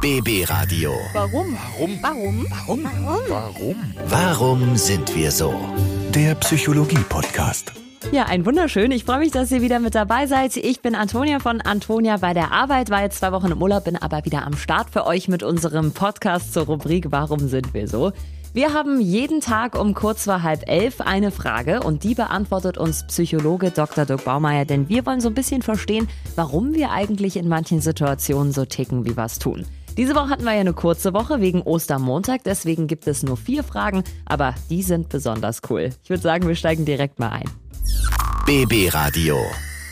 BB Radio. Warum? Warum? Warum? Warum? Warum? Warum sind wir so? Der Psychologie-Podcast. Ja, ein wunderschön. Ich freue mich, dass ihr wieder mit dabei seid. Ich bin Antonia von Antonia bei der Arbeit, war jetzt zwei Wochen im Urlaub, bin aber wieder am Start für euch mit unserem Podcast zur Rubrik Warum sind wir so? Wir haben jeden Tag um kurz vor halb elf eine Frage und die beantwortet uns Psychologe Dr. Dirk Baumeier, denn wir wollen so ein bisschen verstehen, warum wir eigentlich in manchen Situationen so ticken, wie wir es tun. Diese Woche hatten wir ja eine kurze Woche wegen Ostermontag, deswegen gibt es nur vier Fragen, aber die sind besonders cool. Ich würde sagen, wir steigen direkt mal ein. BB Radio.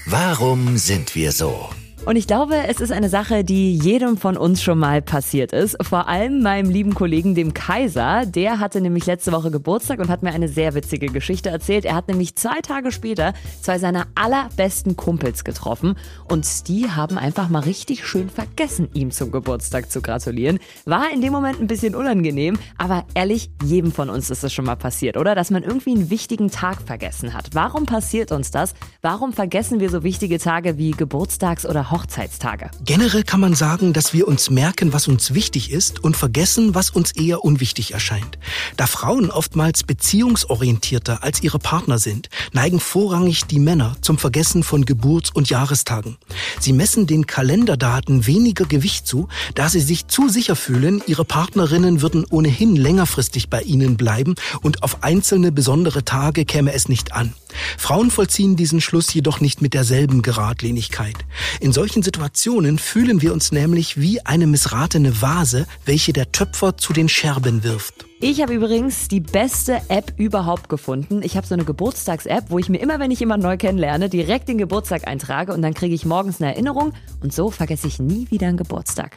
Warum sind wir so? Und ich glaube, es ist eine Sache, die jedem von uns schon mal passiert ist. Vor allem meinem lieben Kollegen, dem Kaiser. Der hatte nämlich letzte Woche Geburtstag und hat mir eine sehr witzige Geschichte erzählt. Er hat nämlich zwei Tage später zwei seiner allerbesten Kumpels getroffen. Und die haben einfach mal richtig schön vergessen, ihm zum Geburtstag zu gratulieren. War in dem Moment ein bisschen unangenehm, aber ehrlich, jedem von uns ist es schon mal passiert, oder? Dass man irgendwie einen wichtigen Tag vergessen hat. Warum passiert uns das? Warum vergessen wir so wichtige Tage wie Geburtstags- oder Hochzeitstage. Generell kann man sagen, dass wir uns merken, was uns wichtig ist und vergessen, was uns eher unwichtig erscheint. Da Frauen oftmals beziehungsorientierter als ihre Partner sind, neigen vorrangig die Männer zum Vergessen von Geburts- und Jahrestagen. Sie messen den Kalenderdaten weniger Gewicht zu, da sie sich zu sicher fühlen, ihre Partnerinnen würden ohnehin längerfristig bei ihnen bleiben und auf einzelne besondere Tage käme es nicht an. Frauen vollziehen diesen Schluss jedoch nicht mit derselben Geradlinigkeit. In solchen Situationen fühlen wir uns nämlich wie eine missratene Vase, welche der Töpfer zu den Scherben wirft. Ich habe übrigens die beste App überhaupt gefunden. Ich habe so eine Geburtstags-App, wo ich mir immer, wenn ich jemanden neu kennenlerne, direkt den Geburtstag eintrage und dann kriege ich morgens eine Erinnerung und so vergesse ich nie wieder einen Geburtstag.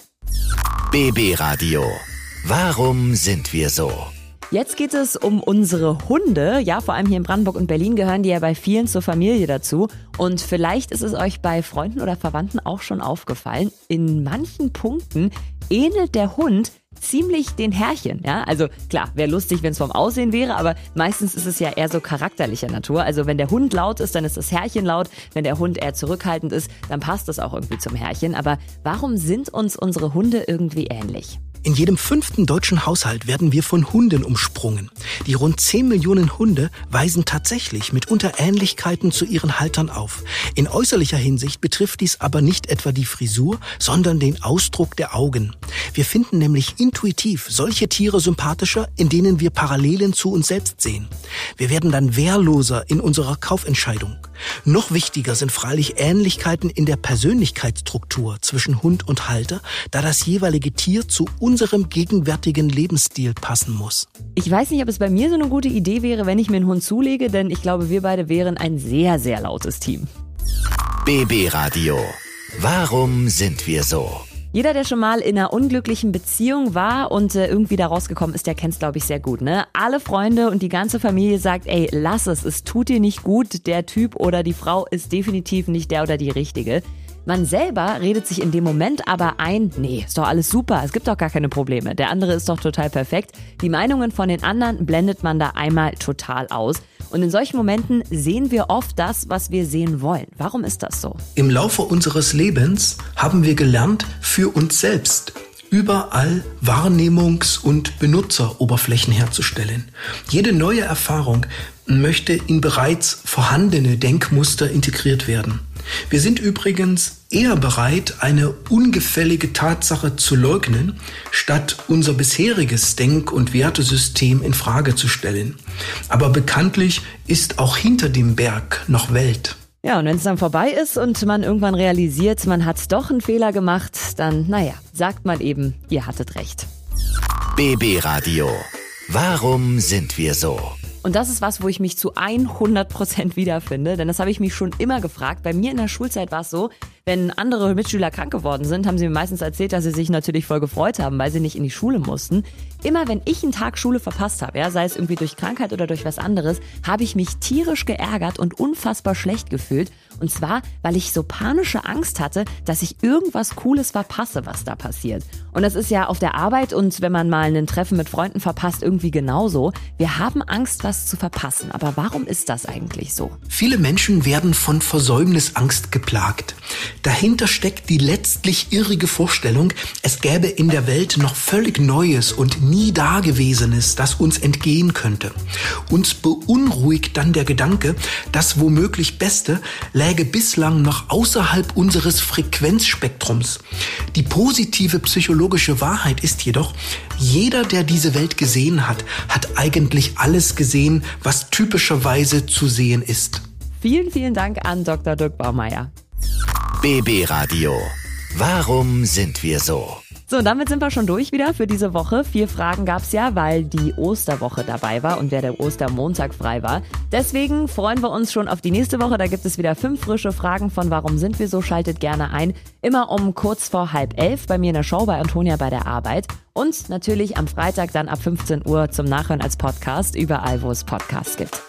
BB Radio. Warum sind wir so? Jetzt geht es um unsere Hunde. Ja, vor allem hier in Brandenburg und Berlin gehören die ja bei vielen zur Familie dazu. Und vielleicht ist es euch bei Freunden oder Verwandten auch schon aufgefallen. In manchen Punkten ähnelt der Hund ziemlich den Herrchen, ja. Also klar, wäre lustig, wenn es vom Aussehen wäre, aber meistens ist es ja eher so charakterlicher Natur. Also wenn der Hund laut ist, dann ist das Herrchen laut. Wenn der Hund eher zurückhaltend ist, dann passt das auch irgendwie zum Herrchen. Aber warum sind uns unsere Hunde irgendwie ähnlich? In jedem fünften deutschen Haushalt werden wir von Hunden umsprungen. Die rund 10 Millionen Hunde weisen tatsächlich mitunter Ähnlichkeiten zu ihren Haltern auf. In äußerlicher Hinsicht betrifft dies aber nicht etwa die Frisur, sondern den Ausdruck der Augen. Wir finden nämlich intuitiv solche Tiere sympathischer, in denen wir Parallelen zu uns selbst sehen. Wir werden dann wehrloser in unserer Kaufentscheidung. Noch wichtiger sind freilich Ähnlichkeiten in der Persönlichkeitsstruktur zwischen Hund und Halter, da das jeweilige Tier zu unserem gegenwärtigen Lebensstil passen muss. Ich weiß nicht, ob es bei mir so eine gute Idee wäre, wenn ich mir einen Hund zulege, denn ich glaube, wir beide wären ein sehr, sehr lautes Team. BB Radio. Warum sind wir so? Jeder, der schon mal in einer unglücklichen Beziehung war und äh, irgendwie da rausgekommen ist, der kennt es, glaube ich, sehr gut. Ne? Alle Freunde und die ganze Familie sagt, ey, lass es, es tut dir nicht gut, der Typ oder die Frau ist definitiv nicht der oder die Richtige. Man selber redet sich in dem Moment aber ein, nee, ist doch alles super, es gibt doch gar keine Probleme, der andere ist doch total perfekt. Die Meinungen von den anderen blendet man da einmal total aus. Und in solchen Momenten sehen wir oft das, was wir sehen wollen. Warum ist das so? Im Laufe unseres Lebens haben wir gelernt, für uns selbst überall Wahrnehmungs- und Benutzeroberflächen herzustellen. Jede neue Erfahrung möchte in bereits vorhandene Denkmuster integriert werden. Wir sind übrigens eher bereit, eine ungefällige Tatsache zu leugnen, statt unser bisheriges Denk- und Wertesystem in Frage zu stellen. Aber bekanntlich ist auch hinter dem Berg noch Welt. Ja, und wenn es dann vorbei ist und man irgendwann realisiert, man hat doch einen Fehler gemacht, dann, naja, sagt man eben, ihr hattet recht. BB Radio. Warum sind wir so? Und das ist was, wo ich mich zu 100% wiederfinde, denn das habe ich mich schon immer gefragt. Bei mir in der Schulzeit war es so, wenn andere Mitschüler krank geworden sind, haben sie mir meistens erzählt, dass sie sich natürlich voll gefreut haben, weil sie nicht in die Schule mussten. Immer wenn ich einen Tag Schule verpasst habe, ja, sei es irgendwie durch Krankheit oder durch was anderes, habe ich mich tierisch geärgert und unfassbar schlecht gefühlt. Und zwar, weil ich so panische Angst hatte, dass ich irgendwas Cooles verpasse, was da passiert. Und das ist ja auf der Arbeit und wenn man mal ein Treffen mit Freunden verpasst, irgendwie genauso. Wir haben Angst, was zu verpassen. Aber warum ist das eigentlich so? Viele Menschen werden von Versäumnisangst geplagt. Dahinter steckt die letztlich irrige Vorstellung, es gäbe in der Welt noch völlig Neues und nie Dagewesenes, das uns entgehen könnte. Uns beunruhigt dann der Gedanke, das womöglich Beste läge bislang noch außerhalb unseres Frequenzspektrums. Die positive psychologische Wahrheit ist jedoch, jeder, der diese Welt gesehen hat, hat eigentlich alles gesehen, was typischerweise zu sehen ist. Vielen, vielen Dank an Dr. Dirk Baumeier. BB Radio. Warum sind wir so? So, damit sind wir schon durch wieder für diese Woche. Vier Fragen gab's ja, weil die Osterwoche dabei war und wer der Ostermontag frei war. Deswegen freuen wir uns schon auf die nächste Woche. Da gibt es wieder fünf frische Fragen von Warum sind wir so? Schaltet gerne ein. Immer um kurz vor halb elf bei mir in der Show bei Antonia bei der Arbeit. Und natürlich am Freitag dann ab 15 Uhr zum Nachhören als Podcast überall, wo es Podcasts gibt.